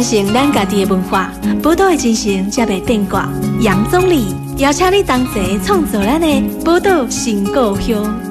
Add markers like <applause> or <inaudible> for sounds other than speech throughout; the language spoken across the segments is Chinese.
传承咱家己的文化，宝岛的精神才袂变卦。杨总理邀请你同齐创造咱的宝岛新故乡。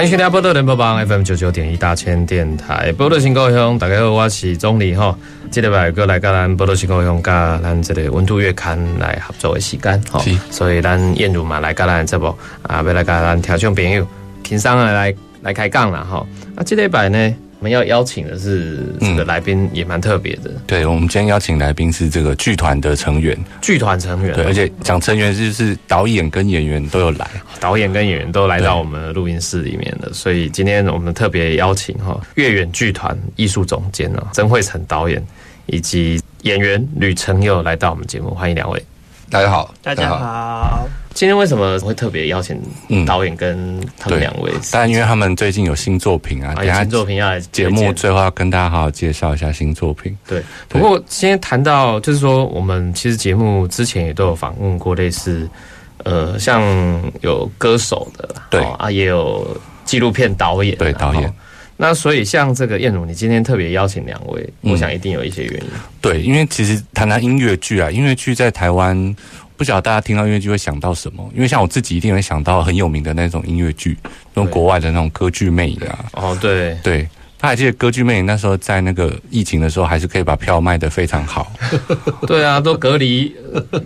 欢迎收听波多联播帮 FM 九九点一大千电台，波多新故乡，大家好，我是钟离哈。这礼拜过来跟咱波多新故乡加咱这个温度月刊来合作的时间哈，所以咱燕如嘛来跟咱这部啊，要来跟咱听众朋友轻松的来来开讲了哈。啊，这礼拜呢？我们要邀请的是这个来宾也蛮特别的。对，我们今天邀请来宾是这个剧团的成员，剧团成员。对，而且讲成员就是导演跟演员都有来，导演跟演员都来到我们的录音室里面的。所以今天我们特别邀请哈月远剧团艺术总监呢曾慧成导演以及演员吕成佑来到我们节目，欢迎两位。大家好，大家好。今天为什么会特别邀请导演跟他们两位？当然，因为他们最近有新作品啊，新作品要来节目最后要跟大家好好介绍一下新作品。对，不过今天谈到就是说，我们其实节目之前也都有访问过类似，呃，像有歌手的，对啊，也有纪录片导演，对导演。那所以像这个燕如，你今天特别邀请两位，我想一定有一些原因。对，因为其实谈谈音乐剧啊，音乐剧在台湾，不晓得大家听到音乐剧会想到什么？因为像我自己一定会想到很有名的那种音乐剧，那种国外的那种歌剧魅影啊。哦，对对。他还记得歌剧魅影那时候在那个疫情的时候，还是可以把票卖得非常好。<laughs> 对啊，都隔离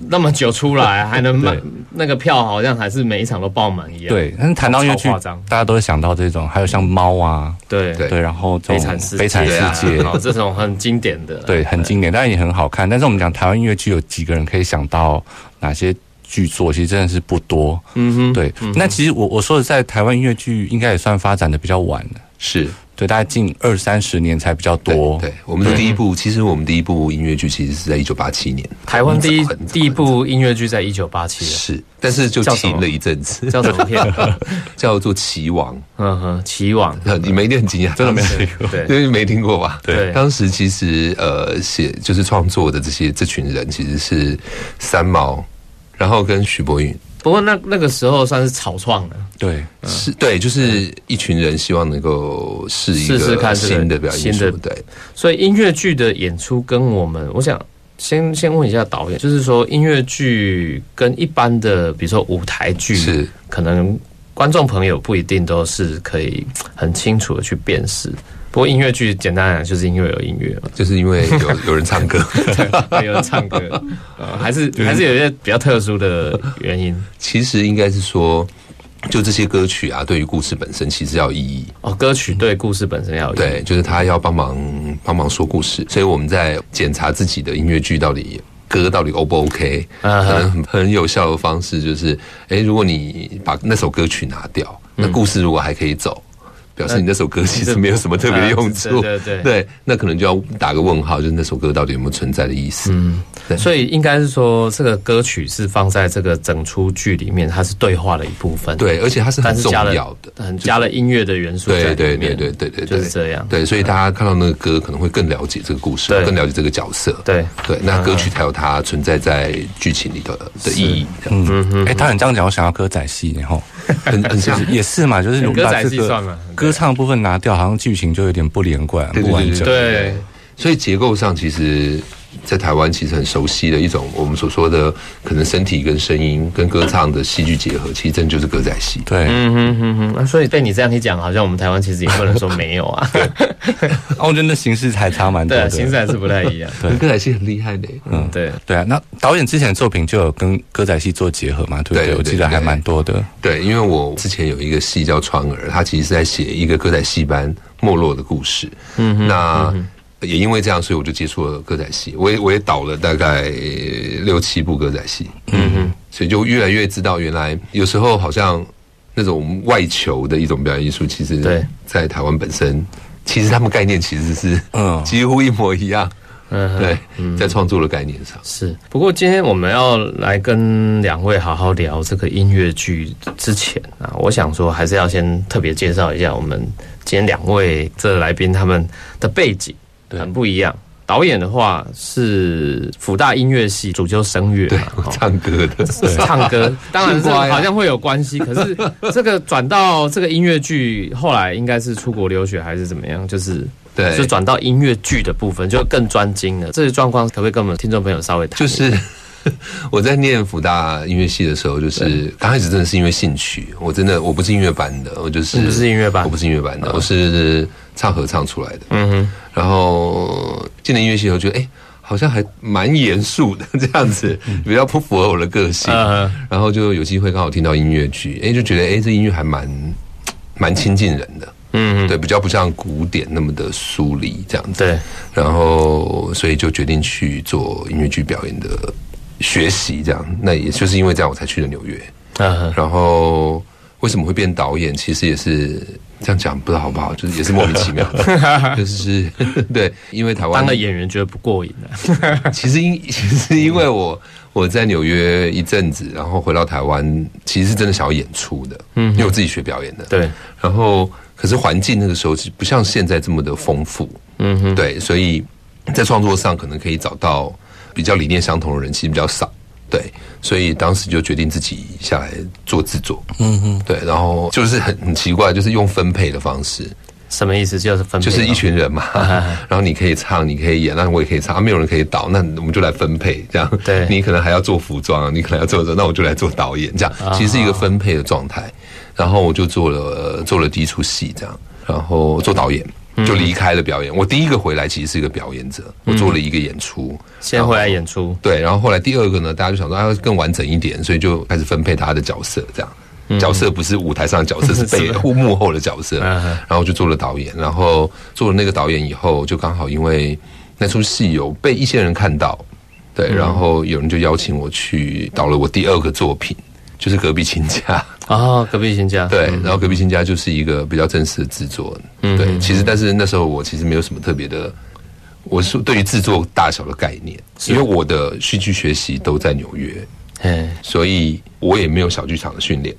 那么久出来，还能卖那个票，好像还是每一场都爆满一样。对，但是谈到音乐剧，大家都会想到这种，还有像猫啊，对对，然后悲惨世悲惨世界，<laughs> 这种很经典的，对，很经典，但是也很好看。但是我们讲台湾音乐剧，有几个人可以想到哪些剧作？其实真的是不多。嗯哼，对。那其实我我说的，在台湾音乐剧应该也算发展的比较晚了，是。对，大概近二三十年才比较多。对，我们的第一部，其实我们第一部音乐剧其实是在一九八七年。台湾第一第一部音乐剧在一九八七是，但是就停了一阵子。叫什么片？<laughs> 叫做《棋王》。嗯哼，《棋王》。<laughs> 你们一定很惊讶，<laughs> 真的没听过？对，因为没听过吧？对。当时其实呃，写就是创作的这些这群人，其实是三毛，然后跟徐博允。不过那那个时候算是草创了，对，是，对，就是一群人希望能够试一试试看新的表演，新的对。所以音乐剧的演出跟我们，我想先先问一下导演，就是说音乐剧跟一般的，比如说舞台剧，是可能观众朋友不一定都是可以很清楚的去辨识。不过音乐剧简单讲就是因为有音乐嘛，就是因为有 <laughs> 有人唱歌，<laughs> 有人唱歌，呃，还是还是有一些比较特殊的原因。其实应该是说，就这些歌曲啊，对于故事本身其实要有意义哦。歌曲对故事本身要有对，就是他要帮忙帮忙说故事。所以我们在检查自己的音乐剧到底歌到底 O 不 OK，很很有效的方式就是，哎，如果你把那首歌曲拿掉，那故事如果还可以走。表示你那首歌其实没有什么特别的用处，对对对，那可能就要打个问号，就是那首歌到底有没有存在的意思？嗯，所以应该是说，这个歌曲是放在这个整出剧里面，它是对话的一部分，对，而且它是很重要的，很加了音乐的元素对，对对对对对，就是这样，对，所以大家看到那个歌，可能会更了解这个故事，更了解这个角色，对。对，那歌曲才有它存在在剧情里的的意义。嗯。嗯，哎，他很这样讲，我想要歌仔戏，然后很很像，也是嘛，就是歌仔戏算了。歌唱部分拿掉，好像剧情就有点不连贯、不完整。对，所以结构上其实。在台湾其实很熟悉的一种，我们所说的可能身体跟声音跟歌唱的戏剧结合，其实真就是歌仔戏。对，嗯哼哼哼。所以被你这样一讲，好像我们台湾其实也不能说没有啊。我觉得那形式还差蛮多的，形式还是不太一样。对，歌仔戏很厉害的。嗯，对，对啊。那导演之前的作品就有跟歌仔戏做结合嘛？对不对？我记得还蛮多的。对，因为我之前有一个戏叫《川儿》，它其实是在写一个歌仔戏班没落的故事。嗯哼，那。也因为这样，所以我就接触了歌仔戏。我也我也导了大概六七部歌仔戏，嗯哼，所以就越来越知道，原来有时候好像那种外求的一种表演艺术，其实对，在台湾本身，其实他们概念其实是嗯几乎一模一样。嗯，对，在创作的概念上是。不过今天我们要来跟两位好好聊这个音乐剧之前啊，我想说还是要先特别介绍一下我们今天两位这来宾他们的背景很不一样。导演的话是辅大音乐系主修声乐，对，唱歌的，唱歌，当然是好像会有关系。<laughs> 可是这个转到这个音乐剧，后来应该是出国留学还是怎么样？就是对，就转到音乐剧的部分，就更专精了。这些状况可不可以跟我们听众朋友稍微谈？就是。<laughs> 我在念福大音乐系的时候，就是刚开始真的是因为兴趣。我真的我不是音乐班的，我就是不是音乐班，我不是音乐班的，我是唱合唱出来的。嗯哼。然后进了音乐系以后，觉得哎，好像还蛮严肃的这样子，比较不符合我的个性。然后就有机会刚好听到音乐剧，哎，就觉得哎，这音乐还蛮蛮亲近人的。嗯，对，比较不像古典那么的疏离这样子。对。然后所以就决定去做音乐剧表演的。学习这样，那也就是因为这样，我才去了纽约。嗯，然后为什么会变导演？其实也是这样讲，不知道好不好，就是也是莫名其妙。<laughs> 就是 <laughs> 对，因为台湾当了演员觉得不过瘾了。<laughs> 其实因其实因为我我在纽约一阵子，然后回到台湾，其实是真的想要演出的。嗯，因为我自己学表演的。对。然后，可是环境那个时候是不像现在这么的丰富。嗯哼。对，所以在创作上可能可以找到。比较理念相同的人其实比较少，对，所以当时就决定自己下来做制作，嗯哼，对，然后就是很很奇怪，就是用分配的方式，什么意思？就是分配，就是一群人嘛，<laughs> 然后你可以唱，你可以演，那我也可以唱，没有人可以导，那我们就来分配，这样，对，你可能还要做服装，你可能要做这，那我就来做导演，这样，其实是一个分配的状态，然后我就做了做了第一出戏，这样，然后做导演。就离开了表演。我第一个回来其实是一个表演者，我做了一个演出，先回来演出。对，然后后来第二个呢，大家就想说要更完整一点，所以就开始分配他的角色。这样，角色不是舞台上的角色，是背后幕后的角色。然后就做了导演，然后做了那个导演以后，就刚好因为那出戏有被一些人看到，对，然后有人就邀请我去导了我第二个作品。就是隔壁亲家啊，隔壁新家对，然后隔壁新家就是一个比较正式的制作，对，其实但是那时候我其实没有什么特别的，我是对于制作大小的概念，因为我的戏剧学习都在纽约，嗯，所以我也没有小剧场的训练，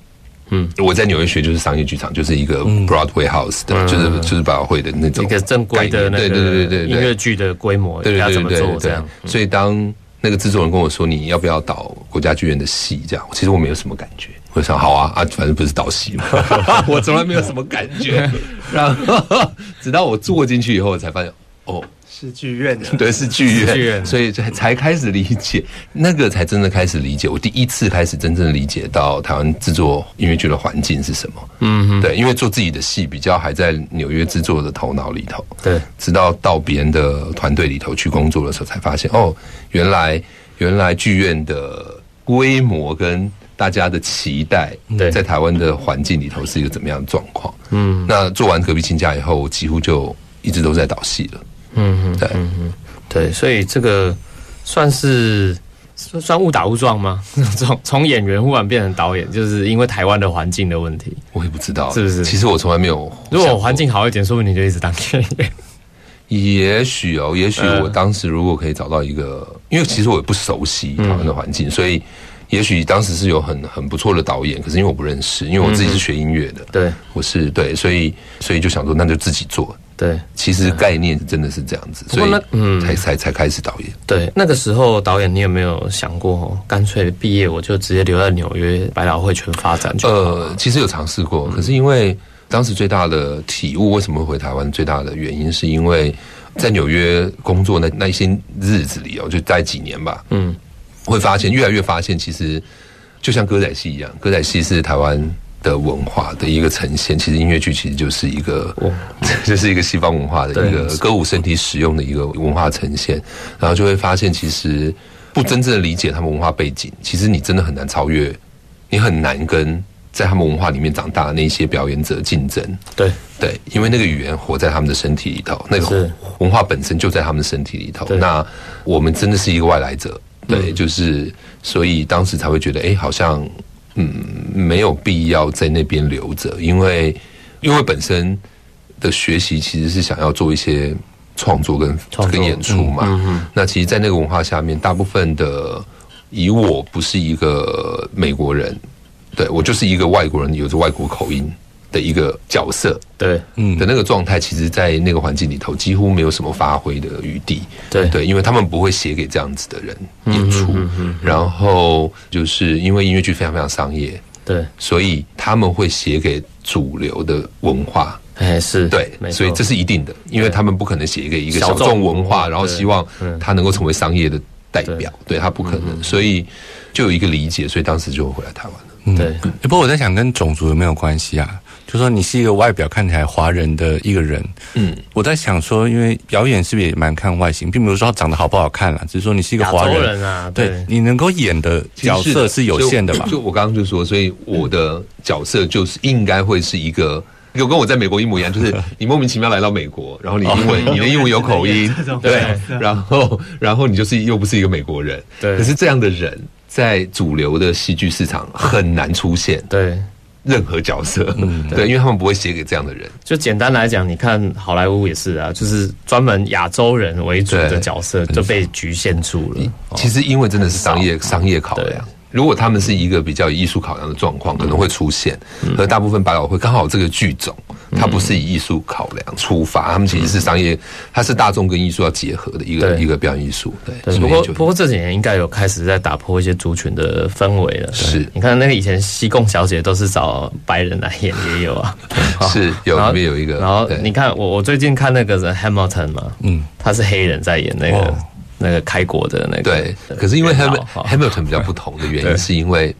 嗯，我在纽约学就是商业剧场，就是一个 Broadway House 的，就是就是百老汇的那种一个正规的那个对对对对音乐剧的规模，对对对对这样，所以当。那个制作人跟我说：“你要不要导国家剧院的戏？”这样，其实我没有什么感觉。我想，好啊，啊，反正不是导戏嘛，<laughs> 我从来没有什么感觉。然后，直到我坐进去以后，我才发现，哦。是剧院的，对，是剧院，所以才才开始理解，那个才真的开始理解。我第一次开始真正理解到台湾制作音乐剧的环境是什么。嗯，对，因为做自己的戏比较还在纽约制作的头脑里头。对，直到到别人的团队里头去工作的时候，才发现哦，原来原来剧院的规模跟大家的期待，在台湾的环境里头是一个怎么样的状况。嗯，那做完隔壁亲家以后，几乎就一直都在导戏了。嗯哼，对，嗯哼，对，所以这个算是算误打误撞吗？<laughs> 从从演员忽然变成导演，就是因为台湾的环境的问题。我也不知道，是不是？其实我从来没有。如果环境好一点，说不定你就一直当演员。也许哦，也许我当时如果可以找到一个，因为其实我也不熟悉台湾的环境，所以也许当时是有很很不错的导演，可是因为我不认识，因为我自己是学音乐的，对，我是对，所以所以就想说，那就自己做。对，其实概念真的是这样子，所以嗯，才才才开始导演。对，那个时候导演，你有没有想过，干脆毕业我就直接留在纽约百老汇全发展？呃，其实有尝试过，可是因为当时最大的体悟，为什么会回台湾？最大的原因是因为在纽约工作那那些日子里哦，就待几年吧，嗯，会发现越来越发现，其实就像歌仔戏一样，歌仔戏是台湾。的文化的一个呈现，其实音乐剧其实就是一个，<laughs> 就是一个西方文化的一个歌舞身体使用的一个文化呈现，然后就会发现，其实不真正的理解他们文化背景，其实你真的很难超越，你很难跟在他们文化里面长大的那些表演者竞争。对对，因为那个语言活在他们的身体里头，那个文化本身就在他们的身体里头。那我们真的是一个外来者，对，就是所以当时才会觉得，哎，好像。嗯，没有必要在那边留着，因为因为本身的学习其实是想要做一些创作跟跟演出嘛。那其实，在那个文化下面，大部分的以我不是一个美国人，对我就是一个外国人，有着外国口音。的一个角色，对，嗯，的那个状态，其实，在那个环境里头，几乎没有什么发挥的余地，对。对，因为他们不会写给这样子的人演出，然后就是因为音乐剧非常非常商业，对，所以他们会写给主流的文化，哎，是。对，所以这是一定的，因为他们不可能写一个一个小众文化，然后希望他能够成为商业的代表，对。他不可能，所以就有一个理解，所以当时就回来台湾了。对，不过我在想，跟种族有没有关系啊？就说你是一个外表看起来华人的一个人，嗯，我在想说，因为表演是不是也蛮看外形，并不是说长得好不好看啦，只是说你是一个华人啊，对你能够演的角色是有限的嘛？就我刚刚就说，所以我的角色就是应该会是一个，有跟我在美国一模一样，就是 <laughs> 你莫名其妙来到美国，然后你英文你的英文有口音，<laughs> 对，然后然后你就是又不是一个美国人，对，可是这样的人在主流的戏剧市场很难出现，对。任何角色，嗯，<laughs> 对，因为他们不会写给这样的人。就简单来讲，你看好莱坞也是啊，就是专门亚洲人为主的角色就被局限住了。其实因为真的是商业商业考量。如果他们是一个比较以艺术考量的状况，可能会出现。而大部分百老汇刚好这个剧种，它不是以艺术考量出发，他们其实是商业，它是大众跟艺术要结合的一个一个表演艺术。对，不过不过这几年应该有开始在打破一些族群的氛围了。是，你看那个以前西贡小姐都是找白人来演，也有啊。<laughs> 是，<laughs> 有里面有一个。然后你看我我最近看那个 Hamilton 嘛，嗯，他是黑人在演那个。那个开国的那个对，可是因为 Hamilton 比较不同的原因，是因为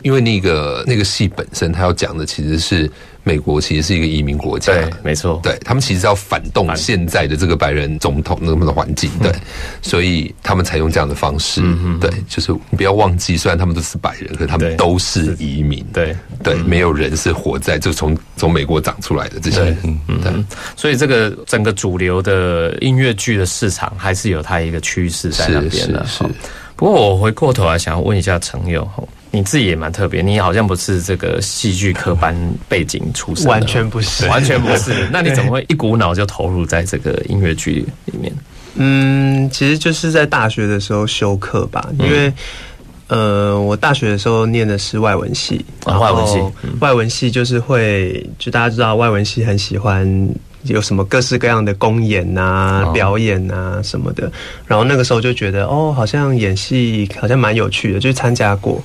因为那个那个戏本身，他要讲的其实是。美国其实是一个移民国家，对，没错，对他们其实要反动现在的这个白人总统那么的环境，对，所以他们采用这样的方式，对，就是你不要忘记，虽然他们都是白人，可他们都是移民，对，对，没有人是活在就从从美国长出来的这些人，嗯，对，所以这个整个主流的音乐剧的市场还是有它一个趋势在那边的，是。不过我回过头来想要问一下陈友哈。你自己也蛮特别，你好像不是这个戏剧科班背景出身，完全不是，完全不是。<laughs> 那你怎么会一股脑就投入在这个音乐剧里面？嗯，其实就是在大学的时候修课吧，因为呃，我大学的时候念的是外文系，外文系，外文系就是会，就大家知道外文系很喜欢有什么各式各样的公演啊、表演啊什么的，然后那个时候就觉得哦，好像演戏好像蛮有趣的，就参加过。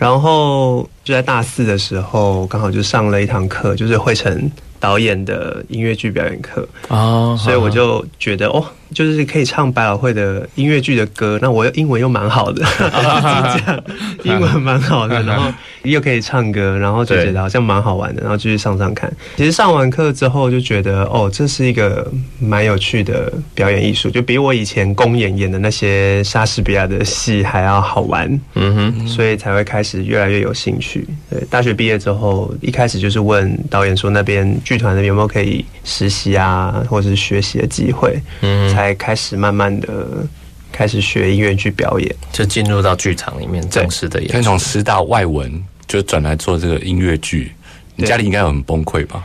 然后就在大四的时候，刚好就上了一堂课，就是惠成导演的音乐剧表演课哦，所以我就觉得哦。就是可以唱百老汇的音乐剧的歌，那我英文又蛮好的，<laughs> 这样英文蛮好的，然后又可以唱歌，然后就觉得好像蛮好玩的，然后继续上上看。其实上完课之后就觉得，哦，这是一个蛮有趣的表演艺术，就比我以前公演演的那些莎士比亚的戏还要好玩。嗯哼，所以才会开始越来越有兴趣。对，大学毕业之后，一开始就是问导演说，那边剧团那边有没有可以实习啊，或者是学习的机会。嗯。才开始慢慢的开始学音乐剧表演，就进入到剧场里面正式的演。先从师大外文就转来做这个音乐剧，你家里应该很崩溃吧？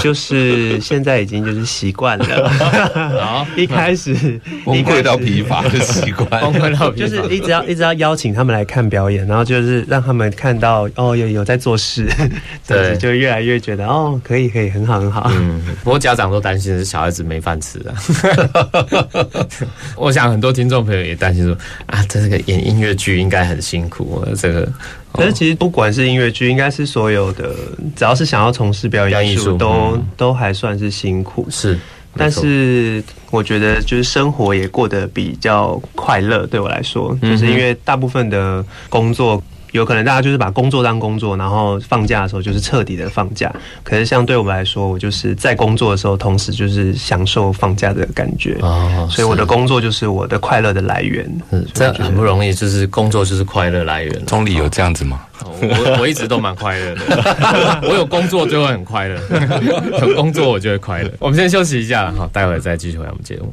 就是现在已经就是习惯了，<laughs> 一开始崩溃到疲乏的习惯，<laughs> 崩溃到就是 <laughs> 一直要一直要邀请他们来看表演，然后就是让他们看到哦有有在做事，对，就越来越觉得哦可以可以很好很好。嗯，不过家长都担心是小孩子没饭吃啊。我想很多听众朋友也担心说啊，这个演音乐剧应该很辛苦，这个。可是其实不管是音乐剧，应该是所有的，只要是想要从事表演艺术，都都还算是辛苦。是，但是我觉得就是生活也过得比较快乐。对我来说，就是因为大部分的工作。有可能大家就是把工作当工作，然后放假的时候就是彻底的放假。可是像对我们来说，我就是在工作的时候，同时就是享受放假的感觉。哦，所以我的工作就是我的快乐的来源。嗯，这很不容易，就是工作就是快乐来源。钟理有这样子吗？我我一直都蛮快乐的。<laughs> 我有工作就会很快乐，有工作我就会快乐。我们先休息一下，好，待会再继续回我们节目。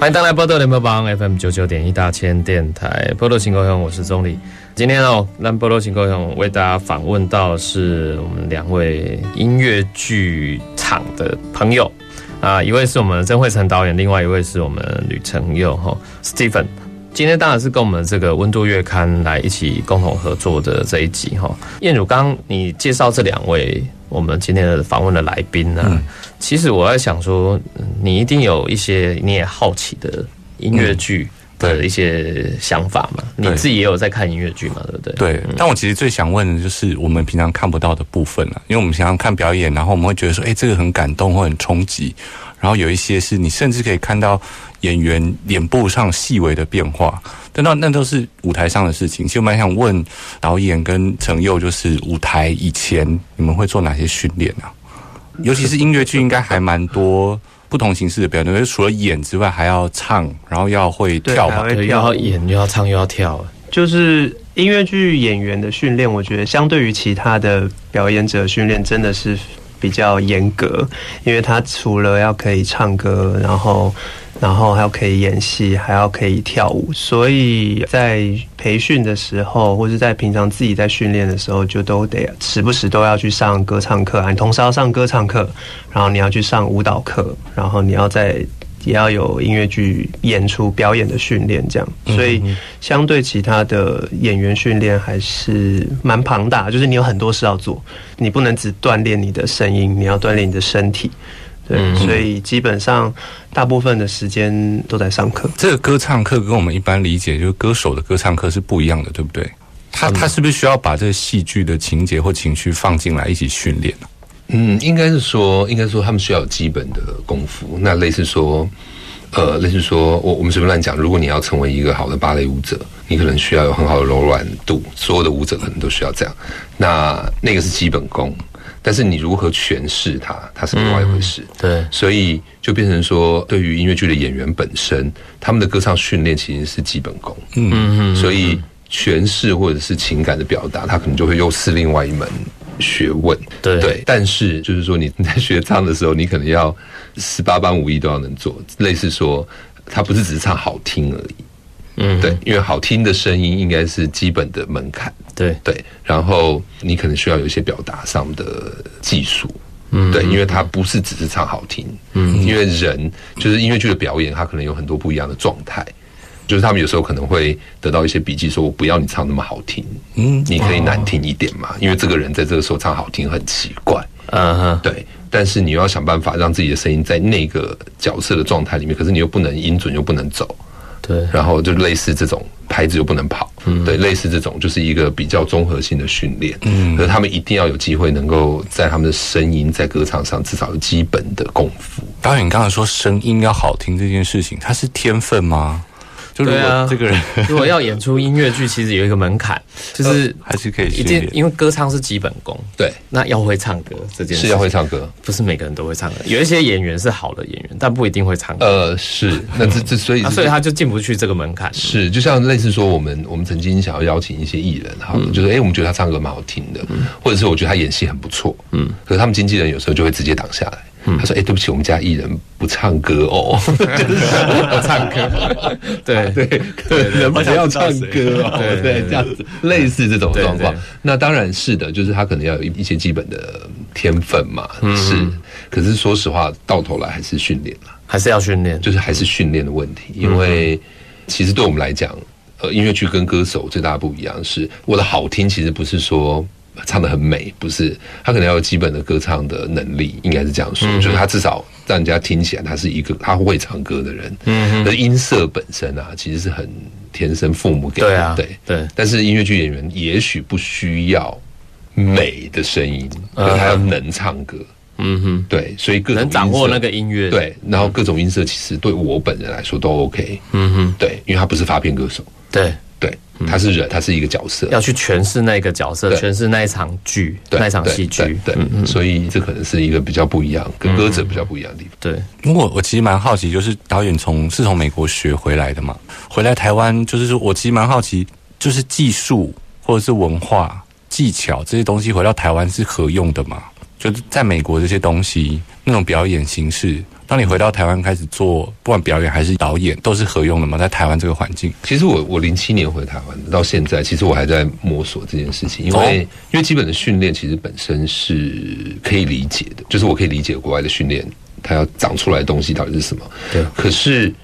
欢迎登来波多联播榜 FM 九九点一大千电台波多新高雄，我是钟理。今天哦，让波多新高雄为大家访问到是我们两位音乐剧场的朋友啊，一位是我们曾慧成导演，另外一位是我们吕成佑哈 Stephen。今天当然是跟我们这个温度月刊来一起共同合作的这一集哈。燕汝刚，你介绍这两位我们今天的访问的来宾呢？其实我在想说，你一定有一些你也好奇的音乐剧的一些想法嘛？你自己也有在看音乐剧嘛？对不对？对。但我其实最想问的就是我们平常看不到的部分了，因为我们平常看表演，然后我们会觉得说，哎，这个很感动或很冲击，然后有一些是你甚至可以看到演员脸部上细微的变化，但那那都是舞台上的事情。其实我蛮想问导演跟陈佑，就是舞台以前你们会做哪些训练啊？尤其是音乐剧，应该还蛮多不同形式的表演，就除了演之外，还要唱，然后要会跳吧？对，要演又要唱又要跳。就是音乐剧演员的训练，我觉得相对于其他的表演者训练，真的是比较严格，因为他除了要可以唱歌，然后。然后还要可以演戏，还要可以跳舞，所以在培训的时候，或者在平常自己在训练的时候，就都得时不时都要去上歌唱课啊。你同时要上歌唱课，然后你要去上舞蹈课，然后你要在也要有音乐剧演出表演的训练，这样。所以相对其他的演员训练还是蛮庞大，就是你有很多事要做，你不能只锻炼你的声音，你要锻炼你的身体。对，所以基本上大部分的时间都在上课。这个歌唱课跟我们一般理解，就是歌手的歌唱课是不一样的，对不对？他他是不是需要把这个戏剧的情节或情绪放进来一起训练呢？嗯，应该是说，应该说他们需要有基本的功夫。那类似说，呃，类似说我我们随便乱讲，如果你要成为一个好的芭蕾舞者，你可能需要有很好的柔软度。所有的舞者可能都需要这样。那那个是基本功。但是你如何诠释它，它是另外一回事。对，所以就变成说，对于音乐剧的演员本身，他们的歌唱训练其实是基本功。嗯嗯，所以诠释或者是情感的表达，他可能就会又是另外一门学问。对对，但是就是说你在学唱的时候，你可能要十八般武艺都要能做，类似说，他不是只是唱好听而已。嗯，对，因为好听的声音应该是基本的门槛。对对，然后你可能需要有一些表达上的技术。嗯，对，因为它不是只是唱好听。嗯，因为人就是音乐剧的表演，它可能有很多不一样的状态。就是他们有时候可能会得到一些笔记，说我不要你唱那么好听，嗯，你可以难听一点嘛，因为这个人在这个时候唱好听很奇怪。嗯哼，对，但是你要想办法让自己的声音在那个角色的状态里面，可是你又不能音准又不能走。对，然后就类似这种拍子又不能跑，嗯，对，类似这种就是一个比较综合性的训练，嗯，可是他们一定要有机会能够在他们的声音在歌唱上至少有基本的功夫。导演刚才说声音要好听这件事情，它是天分吗？对啊，这个人 <laughs> 如果要演出音乐剧，其实有一个门槛，<laughs> 就是还是可以一定，因为歌唱是基本功。对，那要会唱歌这件事是要会唱歌，不是每个人都会唱歌。有一些演员是好的演员，但不一定会唱歌。呃，是，那这这所以 <laughs> 所以他就进不去这个门槛。是，就像类似说，我们我们曾经想要邀请一些艺人，哈，就是哎，我们觉得他唱歌蛮好听的，或者是我觉得他演戏很不错，嗯，可是他们经纪人有时候就会直接挡下来。他说：“哎，对不起，我们家艺人不唱歌哦，不唱歌。对对对，人不要唱歌哦，对，这样子类似这种状况。那当然是的，就是他可能要有一一些基本的天分嘛，是。可是说实话，到头来还是训练了，还是要训练，就是还是训练的问题。因为其实对我们来讲，呃，音乐剧跟歌手最大不一样是，我的好听其实不是说。”唱的很美，不是他可能要有基本的歌唱的能力，应该是这样说，就是他至少让人家听起来他是一个他会唱歌的人。嗯，而音色本身啊，其实是很天生父母给的，对对。但是音乐剧演员也许不需要美的声音，可他要能唱歌。嗯哼，对，所以各能掌握那个音乐，对，然后各种音色其实对我本人来说都 OK，嗯哼，对，因为他不是发片歌手，对。对，他是人，他是一个角色，要去诠释那个角色，诠释那一场剧，那一场戏剧。对，所以这可能是一个比较不一样，跟歌者比较不一样的地方。对，因为我我其实蛮好奇，就是导演从是从美国学回来的嘛，回来台湾，就是说我其实蛮好奇，就是技术或者是文化技巧这些东西回到台湾是合用的嘛？就是在美国这些东西那种表演形式。当你回到台湾开始做，不管表演还是导演，都是合用的吗？在台湾这个环境，其实我我零七年回台湾到现在，其实我还在摸索这件事情，因为因为基本的训练其实本身是可以理解的，就是我可以理解国外的训练，它要长出来的东西到底是什么。对。可是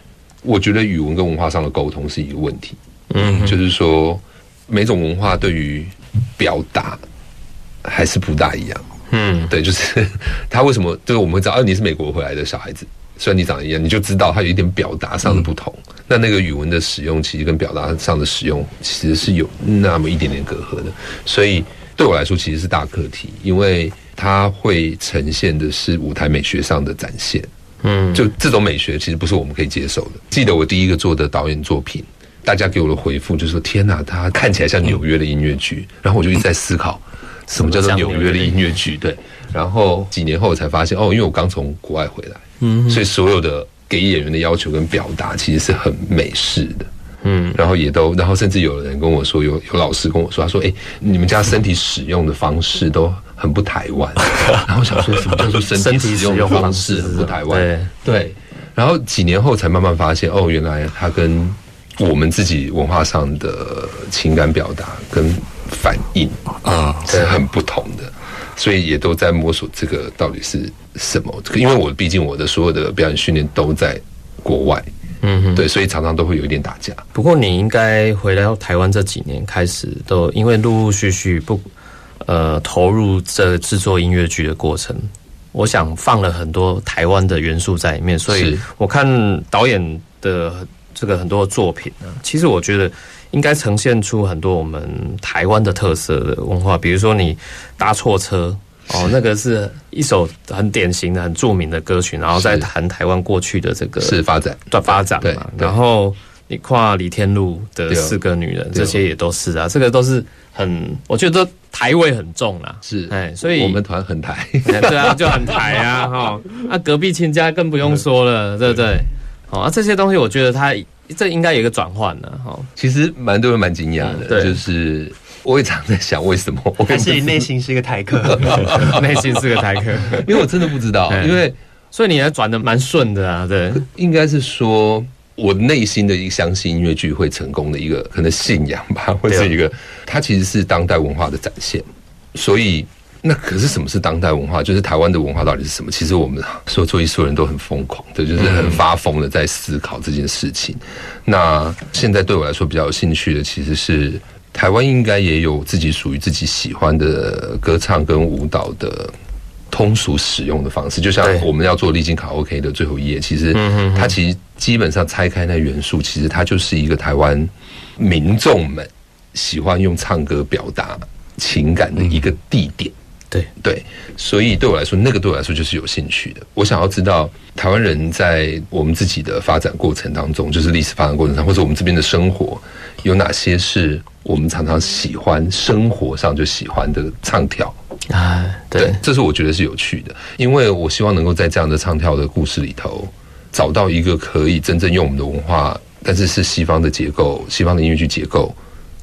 我觉得语文跟文化上的沟通是一个问题。嗯。就是说，每种文化对于表达还是不大一样。嗯，对，就是 <laughs> 他为什么？就是我们会知道，哦，你是美国回来的小孩子，虽然你长得一样，你就知道他有一点表达上的不同。那那个语文的使用，其实跟表达上的使用，其实是有那么一点点隔阂的。所以对我来说，其实是大课题，因为它会呈现的是舞台美学上的展现。嗯，就这种美学，其实不是我们可以接受的。记得我第一个做的导演作品，大家给我的回复就是说：“天哪，他看起来像纽约的音乐剧。”然后我就一直在思考。什么叫做纽约的音乐剧？对，然后几年后才发现，哦，因为我刚从国外回来，嗯，所以所有的给演员的要求跟表达其实是很美式的，嗯，然后也都，然后甚至有人跟我说，有有老师跟我说，他说，哎，你们家身体使用的方式都很不台湾，<laughs> 然后想说什么叫做身体使用的方式很不台湾？对。对，然后几年后才慢慢发现，哦，原来他跟我们自己文化上的情感表达跟。反应啊是很不同的，所以也都在摸索这个到底是什么。因为我毕竟我的所有的表演训练都在国外，嗯，哼，对，所以常常都会有一点打架。不过你应该回来台湾这几年开始，都因为陆陆续续不呃投入这制作音乐剧的过程，我想放了很多台湾的元素在里面。所以我看导演的这个很多作品呢，其实我觉得。应该呈现出很多我们台湾的特色的文化，比如说你搭错车哦，那个是一首很典型的、很著名的歌曲，然后再谈台湾过去的这个是发展、的发展嘛。然后你跨李天禄的四个女人，这些也都是啊，这个都是很，我觉得台味很重啊。是哎，所以我们团很台，对啊，就很台啊哈。那隔壁亲家更不用说了，对不对？哦，这些东西我觉得它。这应该有一个转换呢，哈。其实蛮多人蛮惊讶的，就是我也常在想，为什么？还是你内心是一个台客，内心是个台客，<laughs> <laughs> 因为我真的不知道，因为所以你还转的蛮顺的啊，对。应该是说我内心的一个相信音乐剧会成功的一个可能信仰吧，或是一个它其实是当代文化的展现，所以。那可是什么是当代文化？就是台湾的文化到底是什么？其实我们说做艺术人都很疯狂的，就是很发疯的在思考这件事情。那现在对我来说比较有兴趣的，其实是台湾应该也有自己属于自己喜欢的歌唱跟舞蹈的通俗使用的方式。就像我们要做历经卡 OK 的最后一页，其实它其实基本上拆开那元素，其实它就是一个台湾民众们喜欢用唱歌表达情感的一个地点。对对，所以对我来说，那个对我来说就是有兴趣的。我想要知道台湾人在我们自己的发展过程当中，就是历史发展过程上，或者我们这边的生活，有哪些是我们常常喜欢、生活上就喜欢的唱跳啊？对，这是我觉得是有趣的，因为我希望能够在这样的唱跳的故事里头，找到一个可以真正用我们的文化，但是是西方的结构、西方的音乐剧结构。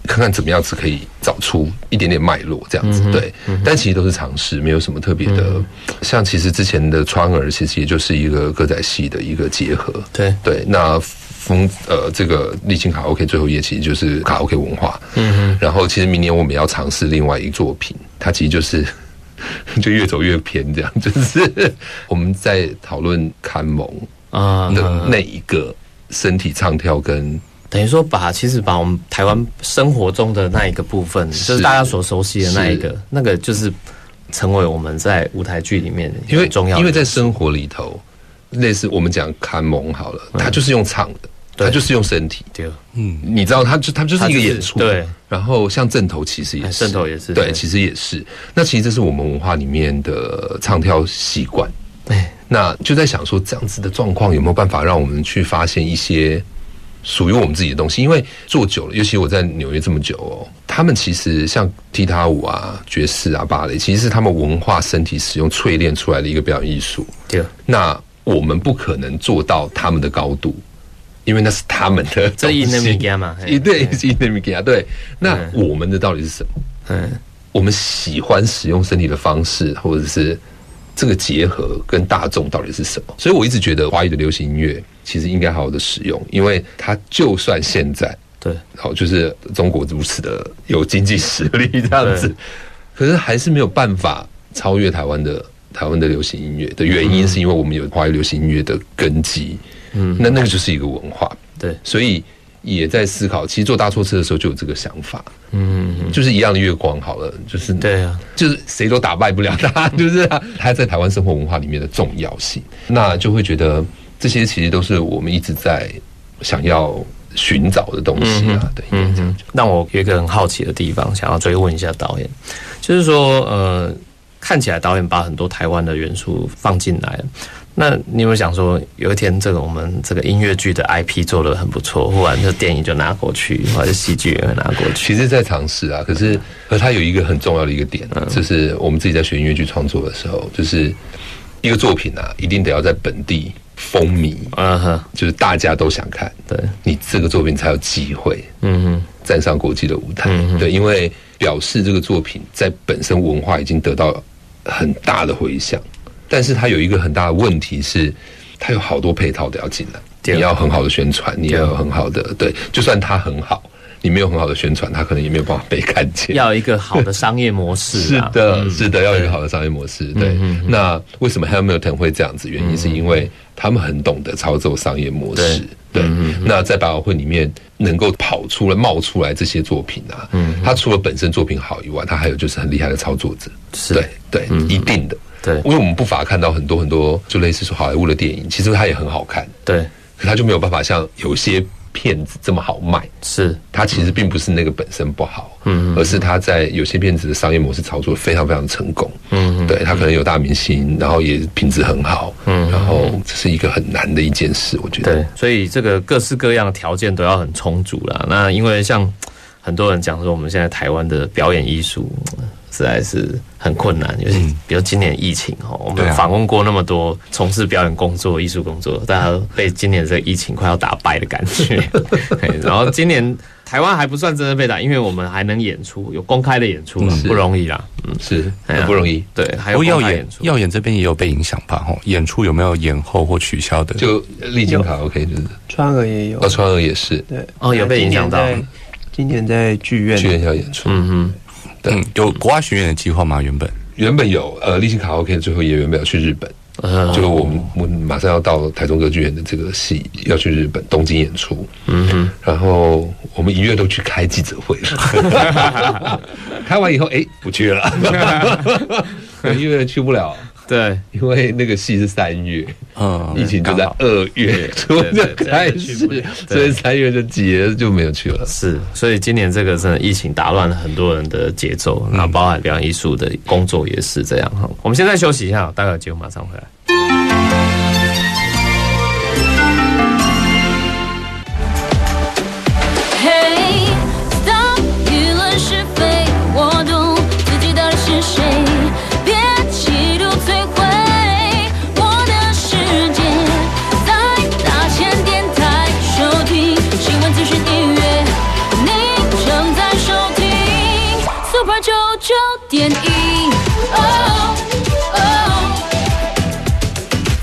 看看怎么样子可以找出一点点脉络，这样子对，但其实都是尝试，没有什么特别的。像其实之前的川儿，其实也就是一个歌仔戏的一个结合。对对，那风呃，这个历经卡 OK 最后一页其实就是卡 OK 文化。嗯哼。然后其实明年我们要尝试另外一个作品，它其实就是 <laughs> 就越走越偏，这样就是 <laughs> 我们在讨论看蒙啊的那一个身体唱跳跟。等于说，把其实把我们台湾生活中的那一个部分，就是大家所熟悉的那一个，那个就是成为我们在舞台剧里面因为重要，因为在生活里头，类似我们讲看蒙好了，他就是用唱的，他就是用身体。对，嗯，你知道，他就他就是一个演出。对，然后像正头其实也是，正头也是，对，其实也是。那其实这是我们文化里面的唱跳习惯。对，那就在想说，这样子的状况有没有办法让我们去发现一些属于我们自己的东西？因为做久了，尤其我在纽约这么久哦，他们其实像踢踏舞啊、爵士啊、芭蕾，其实是他们文化身体使用淬炼出来的一个表演艺术。对，那我们不可能做到他们的高度，因为那是他们的 <laughs> 这一内米嘛，一对一内米加对。那我们的到底是什么？嗯，我们喜欢使用身体的方式，或者是。这个结合跟大众到底是什么？所以我一直觉得华语的流行音乐其实应该好好的使用，因为它就算现在对，好就是中国如此的有经济实力这样子，<laughs> 可是还是没有办法超越台湾的台湾的流行音乐的原因，是因为我们有华语流行音乐的根基，嗯，那那个就是一个文化，对，所以。也在思考，其实坐大错车的时候就有这个想法，嗯，就是一样的月光好了，就是对啊，就是谁都打败不了他，就是他在台湾生活文化里面的重要性，那就会觉得这些其实都是我们一直在想要寻找的东西啊，对，嗯嗯。让我有一个很好奇的地方，想要追问一下导演，就是说，呃，看起来导演把很多台湾的元素放进来了。那你有没有想说，有一天这个我们这个音乐剧的 IP 做的很不错，忽然这电影就拿过去，或者戏剧也会拿过去？其实，在尝试啊，可是，可它有一个很重要的一个点，就是我们自己在学音乐剧创作的时候，就是一个作品啊，一定得要在本地风靡，嗯哼，就是大家都想看，对，你这个作品才有机会，嗯哼，站上国际的舞台，对，因为表示这个作品在本身文化已经得到很大的回响。但是它有一个很大的问题是，它有好多配套都要进来。你要很好的宣传，你要有很好的对，就算它很好，你没有很好的宣传，它可能也没有办法被看见。要一个好的商业模式，<laughs> 是的，是的，要有一个好的商业模式。对，那为什么 Hamilton 会这样子？原因是因为他们很懂得操作商业模式。对，那在百老汇里面能够跑出来、冒出来这些作品啊，嗯，他除了本身作品好以外，他还有就是很厉害的操作者。是，对，对，一定的。对，因为我们不乏看到很多很多，就类似说好莱坞的电影，其实它也很好看。对，可它就没有办法像有些片子这么好卖。是，它其实并不是那个本身不好，嗯，而是它在有些片子的商业模式操作非常非常成功。嗯，对，它可能有大明星，然后也品质很好。嗯，然后这是一个很难的一件事，我觉得。对，所以这个各式各样的条件都要很充足了。那因为像很多人讲说，我们现在台湾的表演艺术。实在是很困难，尤其比如今年疫情哦，我们访问过那么多从事表演工作、艺术工作，大家被今年这个疫情快要打败的感觉。<laughs> 然后今年台湾还不算真的被打，因为我们还能演出，有公开的演出，不容易啦。嗯，是很不容易。对，还有耀演耀演这边也有被影响吧？吼，演出有没有延后或取消的？就丽晶卡 OK，就是川儿也有，哦，川儿也是，对，哦，有被影响到。今年在剧院剧院要演出，嗯哼。嗯，有国外巡演的计划吗？原本。原本有，呃，立信卡 OK 最后也原本要去日本，就我们我们马上要到台中歌剧院的这个戏要去日本东京演出，嗯哼，然后我们一月都去开记者会了，<laughs> <laughs> 开完以后哎不去了，<laughs> 因为去不了。对，因为那个戏是三月，嗯，疫情就在二月初 <laughs> 就开始，所以三月就结就没有去了。是，所以今年这个真的疫情打乱了很多人的节奏，那包含表演艺术的工作也是这样哈。我们现在休息一下，待会节目马上回来。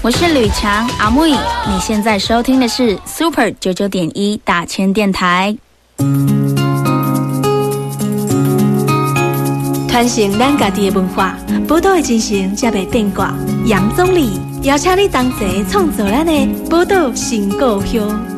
我是吕强阿木，你现在收听的是 Super 九九点一大千电台。传承咱家己的文化，宝岛的精神才袂变卦。杨总理邀请你同齐创造咱的宝岛新故乡。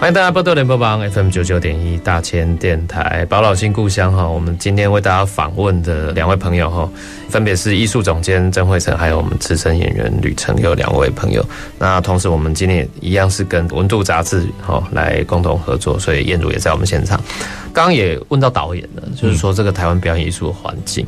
欢迎大家拨到连播帮 FM 九九点一大千电台宝老新故乡哈，我们今天为大家访问的两位朋友哈。分别是艺术总监曾慧成，还有我们资深演员吕成佑两位朋友。那同时，我们今天也一样是跟温度杂志哈来共同合作，所以燕如也在我们现场。刚刚也问到导演了，就是说这个台湾表演艺术的环境，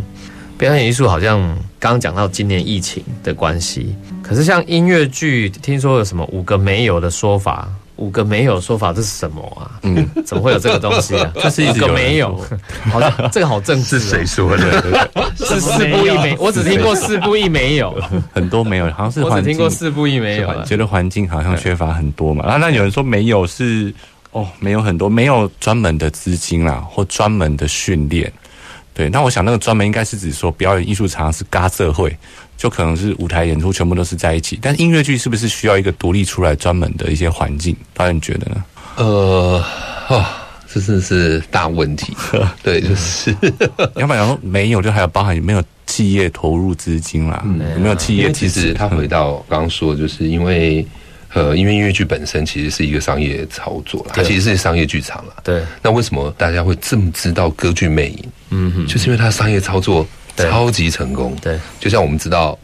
表演艺术好像刚刚讲到今年疫情的关系，可是像音乐剧，听说有什么五个没有的说法。五个没有说法，这是什么啊？嗯，怎么会有这个东西啊？<laughs> 这是一个没有，好像 <laughs> 这个好政治。是谁说的？<laughs> 是四不一没，我只听过四不一没有，很多没有，好像是。我只听过四不一没有，觉得环境好像缺乏很多嘛。然后那有人说没有是哦，没有很多，没有专门的资金啦，或专门的训练。对，那我想那个专门应该是指说表演艺术常常是嘎社会。就可能是舞台演出全部都是在一起，但音乐剧是不是需要一个独立出来专门的一些环境？导演觉得呢？呃，啊，这是是大问题。<laughs> 对，就是 <laughs> 要不然说没有，就还有包含有没有企业投入资金啦？有没有企业？其实他回到刚刚说，就是因为呃，因为音乐剧本身其实是一个商业操作它其实是商业剧场了。对，那为什么大家会这么知道歌剧魅影？嗯哼，就是因为它商业操作。超级成功，对，就像我们知道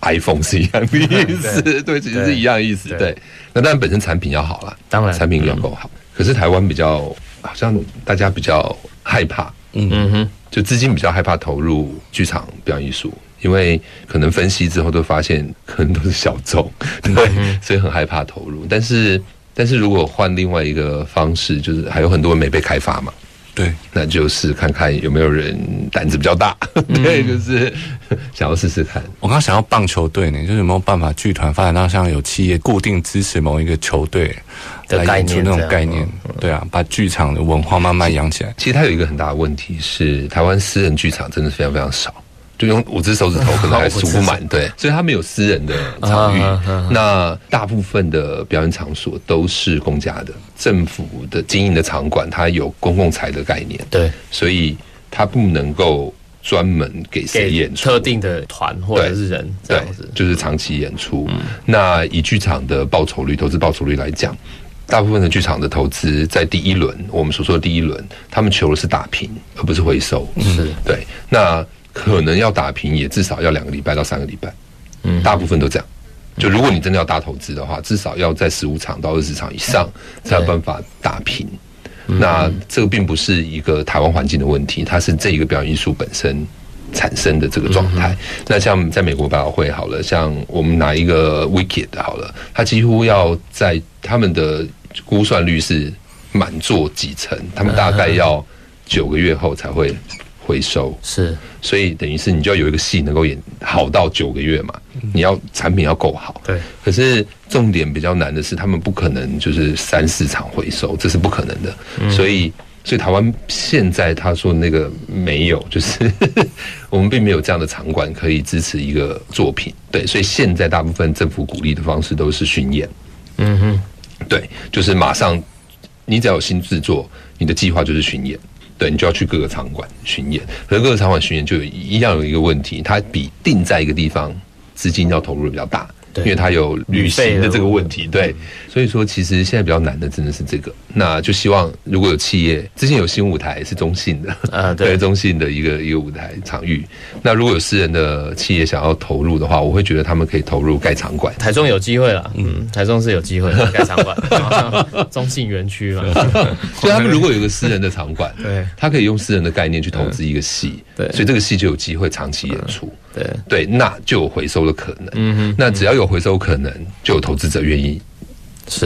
iPhone 是一样的意思，<laughs> 对，其实是一样意思，对。那当然本身产品要好了，当然。产品要够好。可是台湾比较好像大家比较害怕，嗯哼，就资金比较害怕投入剧场表演艺术，因为可能分析之后都发现可能都是小众，<laughs> 对，所以很害怕投入。但是，但是如果换另外一个方式，就是还有很多没被开发嘛。对，那就是看看有没有人胆子比较大，<laughs> 对，就是想要试试看。我刚想要棒球队呢，就是有没有办法剧团发展到像有企业固定支持某一个球队的概念那种概念？对啊，把剧场的文化慢慢养起来。其实它有一个很大的问题是，台湾私人剧场真的非常非常少。就用五只手指头可能还数不满，对，所以他们有私人的场域。那大部分的表演场所都是公家的，政府的经营的场馆，它有公共财的概念，对，所以它不能够专门给谁演出。特定的团或者是人这样子，就是长期演出。那以剧场的报酬率、投资报酬率来讲，大部分的剧场的投资在第一轮，我们所说的第一轮，他们求的是打平，而不是回收。是。对，那。可能要打平，也至少要两个礼拜到三个礼拜，嗯，大部分都这样。就如果你真的要大投资的话，至少要在十五场到二十场以上才有办法打平。那这个并不是一个台湾环境的问题，它是这一个表演艺术本身产生的这个状态。那像在美国百老汇好了，像我们拿一个 Wicked 好了，它几乎要在他们的估算率是满座几成，他们大概要九个月后才会。回收是，所以等于是你就要有一个戏能够演好到九个月嘛，你要产品要够好。对，可是重点比较难的是，他们不可能就是三四场回收，这是不可能的。所以，所以台湾现在他说那个没有，就是 <laughs> 我们并没有这样的场馆可以支持一个作品。对，所以现在大部分政府鼓励的方式都是巡演。嗯哼，对，就是马上你只要有新制作，你的计划就是巡演。对你就要去各个场馆巡演，可是各个场馆巡演就有一样有一个问题，它比定在一个地方资金要投入的比较大。因为它有旅行的这个问题，对，所以说其实现在比较难的真的是这个。那就希望如果有企业，之前有新舞台是中信的，啊，<laughs> 对，中信的一个一个舞台场域。那如果有私人的企业想要投入的话，我会觉得他们可以投入盖场馆。台中有机会了，嗯，台中是有机会 <laughs> 盖场馆，<laughs> 中信园区嘛。所以他们如果有个私人的场馆，对，他可以用私人的概念去投资一个戏，对，所以这个戏就有机会长期演出。对对，那就有回收的可能。嗯哼，那只要有回收可能，就有投资者愿意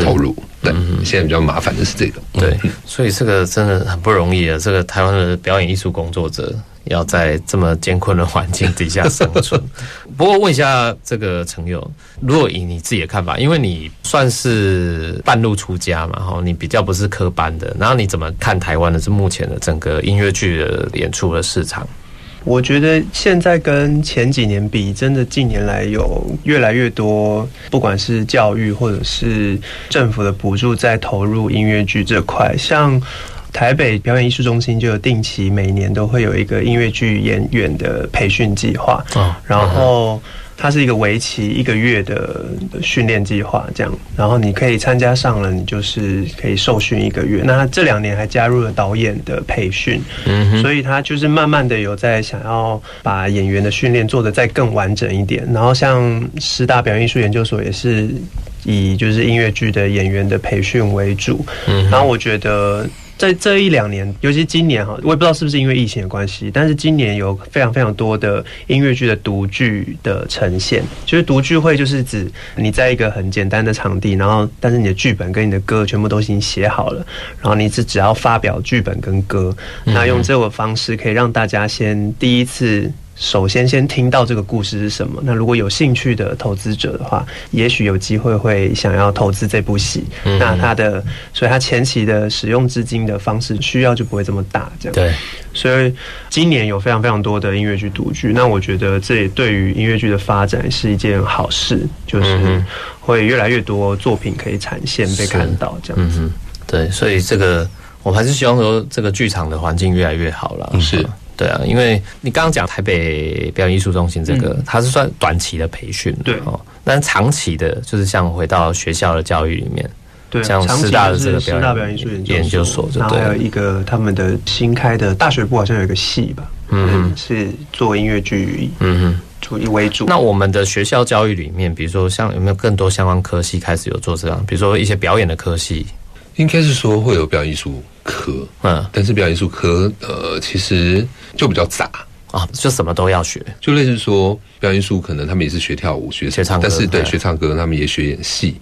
投入。对，现在比较麻烦的是这个。对，所以这个真的很不容易啊！这个台湾的表演艺术工作者要在这么艰困的环境底下生存。<laughs> 不过问一下这个陈友，如果以你自己的看法，因为你算是半路出家嘛，哈，你比较不是科班的，然后你怎么看台湾的这目前的整个音乐剧的演出的市场？我觉得现在跟前几年比，真的近年来有越来越多，不管是教育或者是政府的补助，在投入音乐剧这块。像台北表演艺术中心就有定期每年都会有一个音乐剧演员的培训计划，然后它是一个为期一个月的训练计划，这样，然后你可以参加上了，你就是可以受训一个月。那他这两年还加入了导演的培训，嗯，所以他就是慢慢的有在想要把演员的训练做得再更完整一点。然后像师大表演艺术研究所也是以就是音乐剧的演员的培训为主，嗯，然后我觉得。在这一两年，尤其今年哈，我也不知道是不是因为疫情的关系，但是今年有非常非常多的音乐剧的独剧的呈现。就是独剧会，就是指你在一个很简单的场地，然后但是你的剧本跟你的歌全部都已经写好了，然后你只只要发表剧本跟歌，那用这个方式可以让大家先第一次。首先，先听到这个故事是什么。那如果有兴趣的投资者的话，也许有机会会想要投资这部戏。那他的，所以他前期的使用资金的方式需要就不会这么大。这样对。所以今年有非常非常多的音乐剧独剧。那我觉得这也对于音乐剧的发展是一件好事，就是会越来越多作品可以产现被看到这样子。对，所以这个我还是希望说，这个剧场的环境越来越好了。是。对啊，因为你刚刚讲台北表演艺术中心这个，它是算短期的培训，对哦。但长期的，就是像回到学校的教育里面，对，像师大的这个师大表演艺术研究所，然后还有一个他们的新开的大学部，好像有一个系吧，嗯，是做音乐剧，嗯哼，主以为主。那我们的学校教育里面，比如说像有没有更多相关科系开始有做这样，比如说一些表演的科系。应该是说会有表演艺术科，嗯，但是表演艺术科呃，其实就比较杂。啊，就什么都要学，就类似说表演艺术可能他们也是学跳舞、学唱歌，但是对学唱歌，他们也学演戏，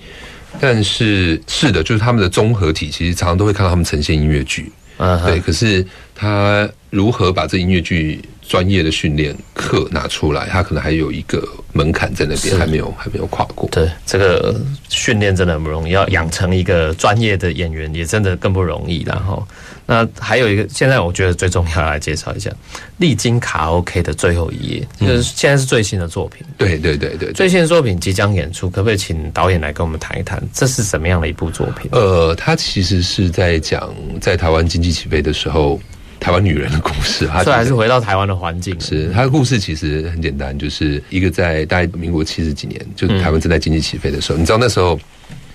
但是是的，就是他们的综合体，其实常常都会看到他们呈现音乐剧，嗯，对，可是他如何把这音乐剧？专业的训练课拿出来，他可能还有一个门槛在那边，还没有还没有跨过。对，这个训练真的很不容易，要养成一个专业的演员也真的更不容易。然后，那还有一个，现在我觉得最重要来介绍一下《历经卡 OK》的最后一页，就是现在是最新的作品。对对对对，最新的作品即将演出，可不可以请导演来跟我们谈一谈，这是什么样的一部作品？呃，他其实是在讲在台湾经济起飞的时候。台湾女人的故事，这还是回到台湾的环境。是她的故事其实很简单，就是一个在大概民国七十几年，就是台湾正在经济起飞的时候。你知道那时候，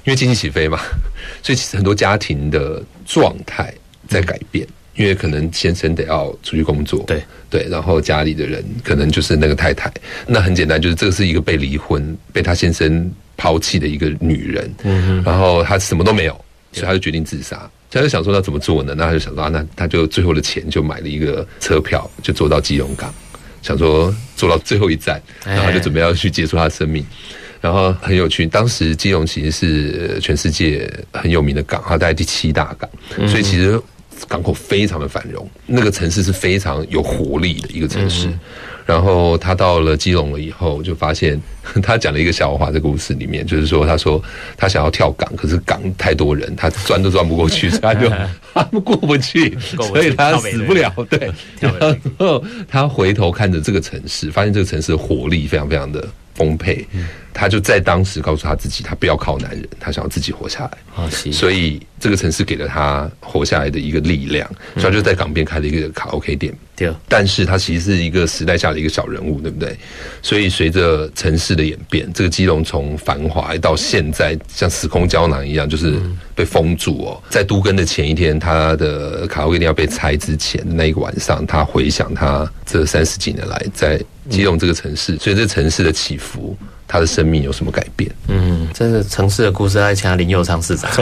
因为经济起飞嘛，<laughs> 所以其实很多家庭的状态在改变。因为可能先生得要出去工作，对对，然后家里的人可能就是那个太太。那很简单，就是这个是一个被离婚、被他先生抛弃的一个女人。嗯然后她什么都没有，所以她就决定自杀。他就想说要怎么做呢？那他就想说，那他就最后的钱就买了一个车票，就坐到基隆港，想说坐到最后一站，然后就准备要去结束他的生命。然后很有趣，当时基隆其实是全世界很有名的港，它在第七大港，所以其实港口非常的繁荣，那个城市是非常有活力的一个城市。然后他到了基隆了以后，就发现 <laughs> 他讲了一个笑话，在故事里面就是说，他说他想要跳港，可是港太多人，他钻都钻不过去，所以他就 <laughs> 他们过不去，所以他死不了。对，然后他回头看着这个城市，发现这个城市的活力非常非常的丰沛。他就在当时告诉他自己，他不要靠男人，他想要自己活下来。所以这个城市给了他活下来的一个力量，所以他就在港边开了一个卡 OK 店。对，但是他其实是一个时代下的一个小人物，对不对？所以随着城市的演变，这个基隆从繁华到现在像时空胶囊一样，就是被封住哦。在都更的前一天，他的卡 OK 店要被拆之前那一个晚上，他回想他这三十几年来在基隆这个城市，所以这城市的起伏。它的生命有什么改变？嗯，这是城市的故事，来请林佑昌市长。<laughs>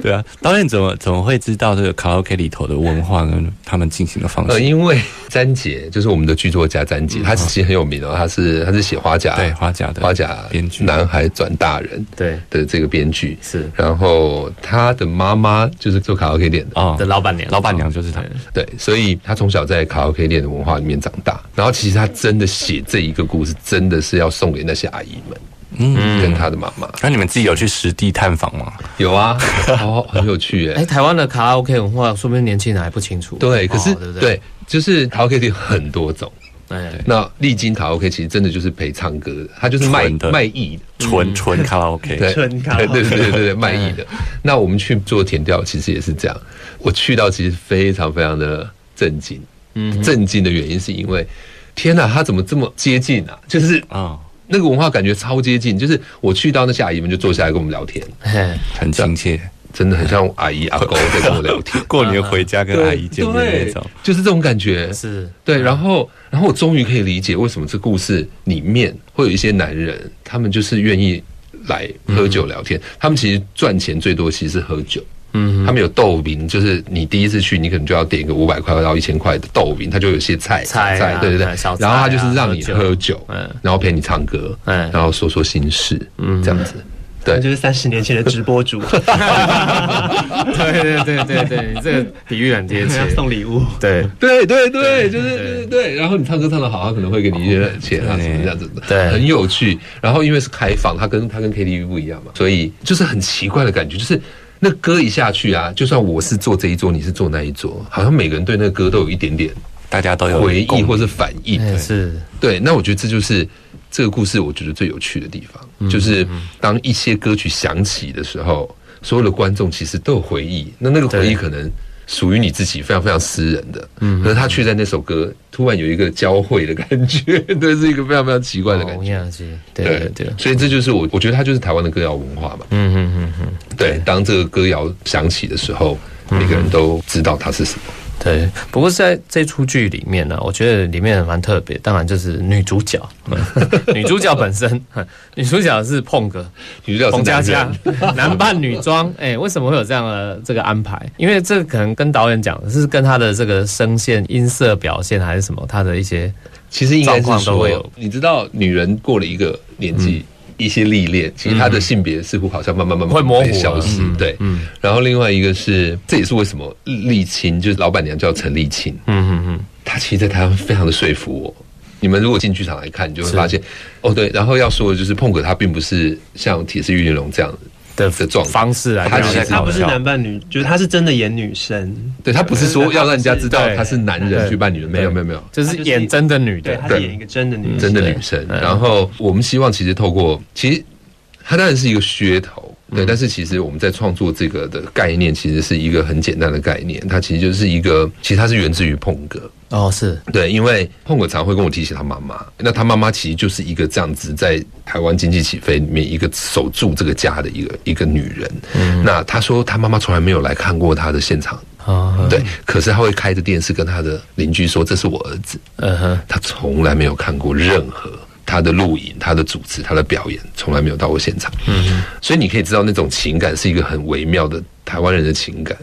对啊，导演怎么怎么会知道这个卡拉 OK 里头的文化跟他们进行的方式？呃，因为詹杰就是我们的剧作家詹杰，他其实很有名哦，他是他是写花甲对花甲的花甲编剧，男孩转大人对。的这个编剧。是，然后他的妈妈就是做卡拉 OK 店的。啊，的老板娘，老板娘就是他，对，所以他从小在卡拉 OK 店的文化里面长大，然后其实他真的写这一。个故事真的是要送给那些阿姨们，嗯，跟他的妈妈。那你们自己有去实地探访吗？有啊，<laughs> 好，很有趣哎。哎，台湾的卡拉 OK 文化，说不定年轻人还不清楚。对，可是对，就是卡拉 OK 店很多种。哎，那丽晶卡拉 OK 其实真的就是陪唱歌的，他就是卖卖艺的，纯纯卡拉 OK，对，纯卡拉 OK，对对对对对，卖艺的。那我们去做填调，其实也是这样。我去到其实非常非常的震惊，嗯，震惊的原因是因为。天哪，他怎么这么接近啊？就是啊，那个文化感觉超接近。就是我去到那些阿姨们就坐下来跟我们聊天，很亲切，真的很像阿姨阿公在跟我聊天。<laughs> 过年回家跟阿姨见面那种，就是这种感觉。是对，然后，然后我终于可以理解为什么这故事里面会有一些男人，他们就是愿意来喝酒聊天。他们其实赚钱最多，其实是喝酒。嗯，他们有豆饼，就是你第一次去，你可能就要点一个五百块到一千块的豆饼，他就有些菜菜，对对对，然后他就是让你喝酒，嗯，然后陪你唱歌，嗯，然后说说心事，嗯，这样子，对，就是三十年前的直播主，<laughs> 对对对对对，这个比喻很贴切，<laughs> 送礼物，对。对对对，就是对对，然后你唱歌唱的好，他可能会给你一些钱啊什么这样子的，对，很有趣。然后因为是开放，它跟它跟 KTV 不一样嘛，所以就是很奇怪的感觉，就是。那歌一下去啊，就算我是坐这一桌，你是坐那一桌，好像每个人对那个歌都有一点点，大家都有回忆或是反应。是，对。那我觉得这就是这个故事，我觉得最有趣的地方，就是当一些歌曲响起的时候，所有的观众其实都有回忆。那那个回忆可能。属于你自己非常非常私人的，嗯，可是他却在那首歌突然有一个交汇的感觉，<laughs> 对，是一个非常非常奇怪的感觉，对对，所以这就是我我觉得他就是台湾的歌谣文化嘛，嗯嗯嗯嗯，对，当这个歌谣响起的时候，每个人都知道它是什么。对，不过在这出剧里面呢，我觉得里面蛮特别。当然就是女主角，<laughs> 女主角本身，<laughs> 女主角是碰哥，女主角彭佳佳，男扮女装。<laughs> 哎，为什么会有这样的这个安排？因为这可能跟导演讲，是跟他的这个声线、音色表现，还是什么？他的一些其实应该是说，你知道，女人过了一个年纪。一些历练，其实他的性别似乎好像慢慢慢慢会模糊消失，对。然后另外一个是，这也是为什么丽青就是老板娘叫陈丽青，嗯嗯嗯，她其实在台湾非常的说服我。你们如果进剧场来看，你就会发现，哦对。然后要说的就是碰哥他并不是像铁丝玉玲珑这样。的的状方式来，他其实他不是男扮女，就是他是真的演女生。对他不是说要让人家知道他是男人去扮女人，没有没有没有，就是演真的女的，他演一个真的女真的女生。然后我们希望其实透过，其实他当然是一个噱头，对，但是其实我们在创作这个的概念，其实是一个很简单的概念，它其实就是一个，其实它是源自于碰哥。哦，是对，因为碰哥常会跟我提起他妈妈，那他妈妈其实就是一个这样子，在台湾经济起飞里面一个守住这个家的一个一个女人。嗯，那他说他妈妈从来没有来看过他的现场，啊，对，可是他会开着电视跟他的邻居说这是我儿子，嗯哼，他从来没有看过任何他的录影、他的主持、他的表演，从来没有到过现场。嗯，所以你可以知道那种情感是一个很微妙的台湾人的情感，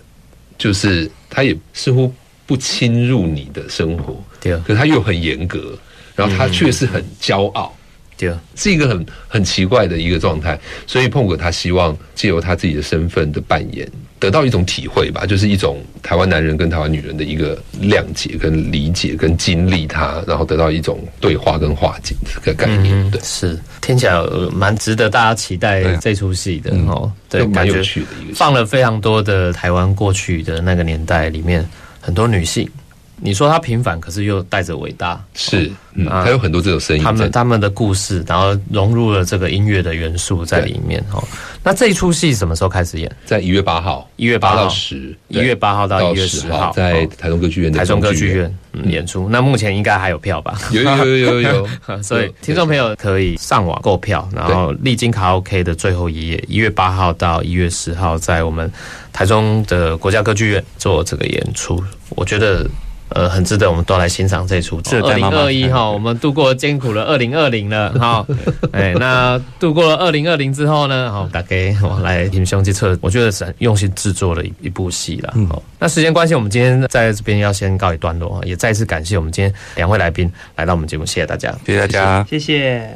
就是他也似乎。不侵入你的生活，对啊，可是他又很严格，然后他却是很骄傲，对啊，是一个很很奇怪的一个状态。所以碰哥他希望借由他自己的身份的扮演，得到一种体会吧，就是一种台湾男人跟台湾女人的一个谅解、跟理解、跟经历他，然后得到一种对话跟化解这个概念。对，是听起来蛮值得大家期待这出戏的哦。对，蛮有趣的一个，放了非常多的台湾过去的那个年代里面。很多女性，你说他平凡，可是又带着伟大，是，嗯，还有很多这种声音，他们他们的故事，然后融入了这个音乐的元素在里面哦。那这一出戏什么时候开始演？在一月八号，一月八到十，一月八号到一月十号，在台中歌剧院，台中歌剧院演出。那目前应该还有票吧？有有有有有，<laughs> 所以听众朋友可以上网购票，然后历经卡 OK 的最后一页，一月八号到一月十号，在我们台中的国家歌剧院做这个演出。我觉得。呃，很值得我们都来欣赏这出。二零二一哈，我们度过艰苦的二零二零了哈。<laughs> 哎，那度过了二零二零之后呢，好，大概我来平胸去测，我觉得是很用心制作的一一部戏了。好，那时间关系，我们今天在这边要先告一段落，也再次感谢我们今天两位来宾来到我们节目，谢谢大家，谢谢大家，谢谢。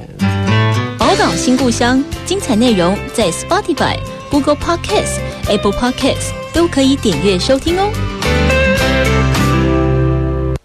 宝岛新故乡，精彩内容在 Spotify、Google Podcasts、Apple Podcasts 都可以点阅收听哦。